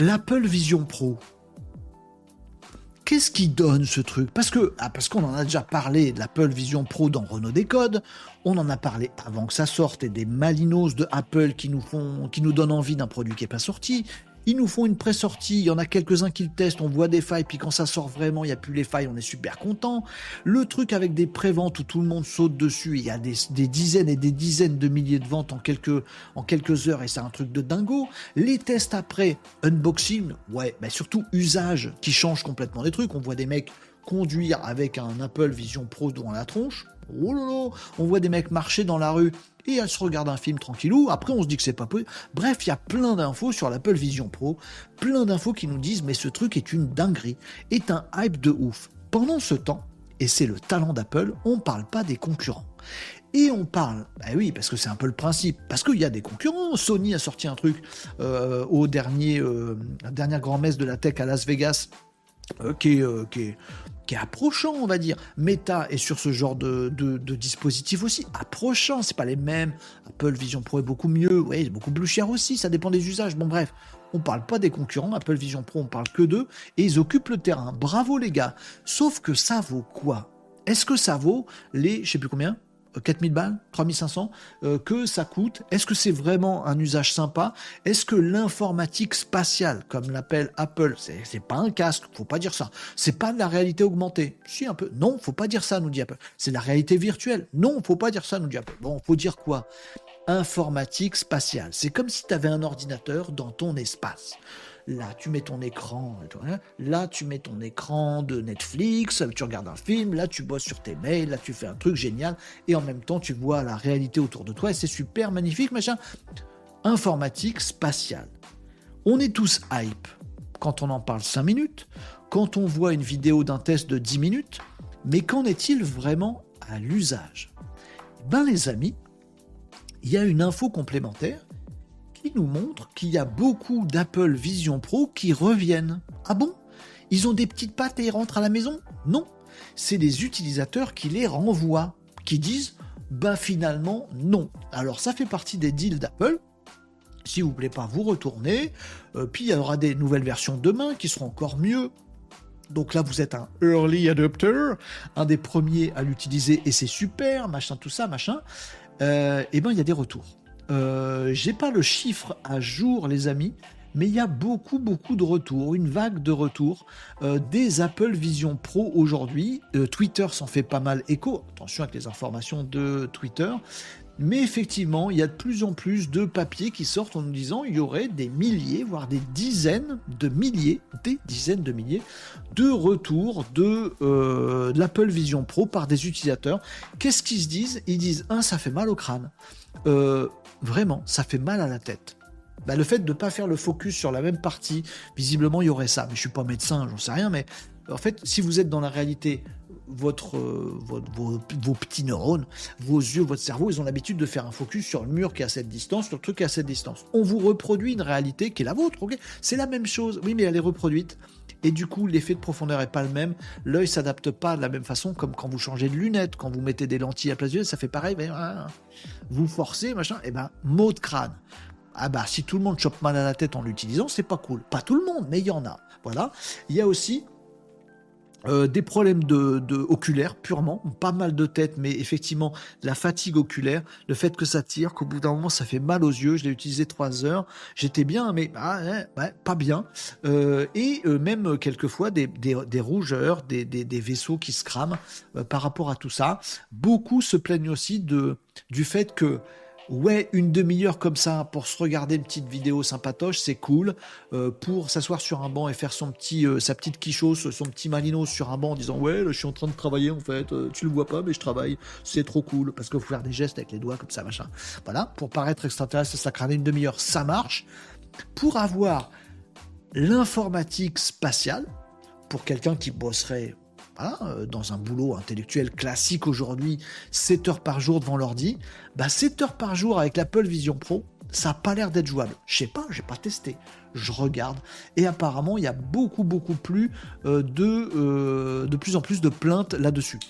l'Apple Vision Pro. Qu'est-ce qui donne ce truc? Parce que ah, parce qu'on en a déjà parlé de l'Apple Vision Pro dans Renault Décode, on en a parlé avant que ça sorte et des malinos de Apple qui nous font qui nous donnent envie d'un produit qui n'est pas sorti. Ils nous font une pré-sortie, il y en a quelques-uns qui le testent, on voit des failles, puis quand ça sort vraiment, il n'y a plus les failles, on est super content. Le truc avec des pré-ventes où tout le monde saute dessus, il y a des, dizaines et des dizaines de milliers de ventes en quelques, heures, et c'est un truc de dingo. Les tests après, unboxing, ouais, mais surtout usage qui change complètement les trucs. On voit des mecs conduire avec un Apple Vision Pro dans la tronche. Oh on voit des mecs marcher dans la rue et elle se regarde un film tranquillou. Après, on se dit que c'est pas possible. Bref, il y a plein d'infos sur l'Apple Vision Pro, plein d'infos qui nous disent mais ce truc est une dinguerie, est un hype de ouf. Pendant ce temps, et c'est le talent d'Apple, on parle pas des concurrents. Et on parle, bah oui, parce que c'est un peu le principe, parce qu'il y a des concurrents. Sony a sorti un truc euh, au dernier, euh, grand-messe de la tech à Las Vegas, euh, qui, est, approchant, on va dire. Meta est sur ce genre de, dispositif aussi, approchant, c'est pas les mêmes. Apple Vision Pro est beaucoup mieux, c'est beaucoup plus cher aussi, ça dépend des usages. Bon, bref, on parle pas des concurrents, Apple Vision Pro, on parle que d'eux, et ils occupent le terrain. Bravo les gars. Sauf que ça vaut quoi? Est-ce que ça vaut les, je sais plus combien? 4000 balles, 3500, euh, que ça coûte Est-ce que c'est vraiment un usage sympa? Est-ce que l'informatique spatiale, comme l'appelle Apple, c'est pas un casque, faut pas dire ça. C'est pas de la réalité augmentée. Si, un peu. Non, faut pas dire ça, nous dit Apple. C'est de la réalité virtuelle. Non, faut pas dire ça, nous dit Apple. Bon, faut dire quoi? Informatique spatiale. C'est comme si tu avais un ordinateur dans ton espace. Là, tu mets ton écran. Hein. Là, tu mets ton écran de Netflix. Tu regardes un film. Là, tu bosses sur tes mails. Là, tu fais un truc génial. Et en même temps, tu vois la réalité autour de toi. Et c'est super magnifique, machin. Informatique spatiale. On est tous hype quand on en parle 5 minutes, quand on voit une vidéo d'un test de 10 minutes, mais qu'en est-il vraiment à l'usage? Ben les amis, il y a une info complémentaire qui nous montre qu'il y a beaucoup d'Apple Vision Pro qui reviennent. Ah bon? Ils ont des petites pattes et ils rentrent à la maison? Non. C'est les utilisateurs qui les renvoient, qui disent bah finalement non. Alors ça fait partie des deals d'Apple. Si vous plaît pas, vous retournez. Euh, puis il y aura des nouvelles versions demain qui seront encore mieux. Donc là, vous êtes un early adopter, un des premiers à l'utiliser et c'est super, machin, tout ça, machin. Euh, et ben il y a des retours. Euh, j'ai pas le chiffre à jour, les amis, mais il y a beaucoup, beaucoup de retours, une vague de retours euh, des Apple Vision Pro aujourd'hui. Euh, Twitter s'en fait pas mal écho. Attention avec les informations de Twitter. Mais effectivement, il y a de plus en plus de papiers qui sortent en nous disant il y aurait des milliers, voire des dizaines de milliers, des dizaines de milliers de retours de, l'Apple Vision Pro par des utilisateurs. Qu'est-ce qu'ils se disent? Ils disent un, ça fait mal au crâne. Vraiment, ça fait mal à la tête. Bah, le fait de ne pas faire le focus sur la même partie, visiblement, il y aurait ça. Mais je suis pas médecin, j'en sais rien. Mais en fait, si vous êtes dans la réalité, euh, vos, petits neurones, vos yeux, votre cerveau, ils ont l'habitude de faire un focus sur le mur qui est à cette distance, sur le truc qui est à cette distance. On vous reproduit une réalité qui est la vôtre, ok? C'est la même chose, oui, mais elle est reproduite. Et du coup, l'effet de profondeur est pas le même. L'œil s'adapte pas de la même façon, comme quand vous changez de lunettes, quand vous mettez des lentilles à place yeux, ça fait pareil. Mais, hein, vous forcez, machin, et eh ben, mot de crâne. Ah bah, si tout le monde chope mal à la tête en l'utilisant, c'est pas cool. Pas tout le monde, mais il y en a. Voilà. Il y a aussi euh, des problèmes de, oculaires purement, pas mal de tête, mais effectivement la fatigue oculaire, le fait que ça tire, qu'au bout d'un moment ça fait mal aux yeux. Je l'ai utilisé trois heures, j'étais bien, mais ah, pas bien. Euh, et euh, même quelquefois des, des, rougeurs, des, des, vaisseaux qui se crament par rapport à tout ça. Beaucoup se plaignent aussi de du fait que ouais, une demi-heure comme ça pour se regarder une petite vidéo sympatoche, c'est cool. Euh, pour s'asseoir sur un banc et faire son petit, euh, sa petite quichose, son petit malino sur un banc en disant ouais, je suis en train de travailler en fait, euh, tu le vois pas, mais je travaille, c'est trop cool parce que faut faire des gestes avec les doigts comme ça, machin. Voilà, pour paraître extraterrestre, ça crâne une demi-heure, ça marche. Pour avoir l'informatique spatiale, pour quelqu'un qui bosserait euh, dans un boulot intellectuel classique aujourd'hui, 7 heures par jour devant l'ordi, bah 7 heures par jour avec l'Apple Vision Pro, ça n'a pas l'air d'être jouable. Je sais pas, j'ai pas testé. Je regarde. Et apparemment, il y a beaucoup, beaucoup plus euh, de, euh, de plus en plus de plaintes là-dessus.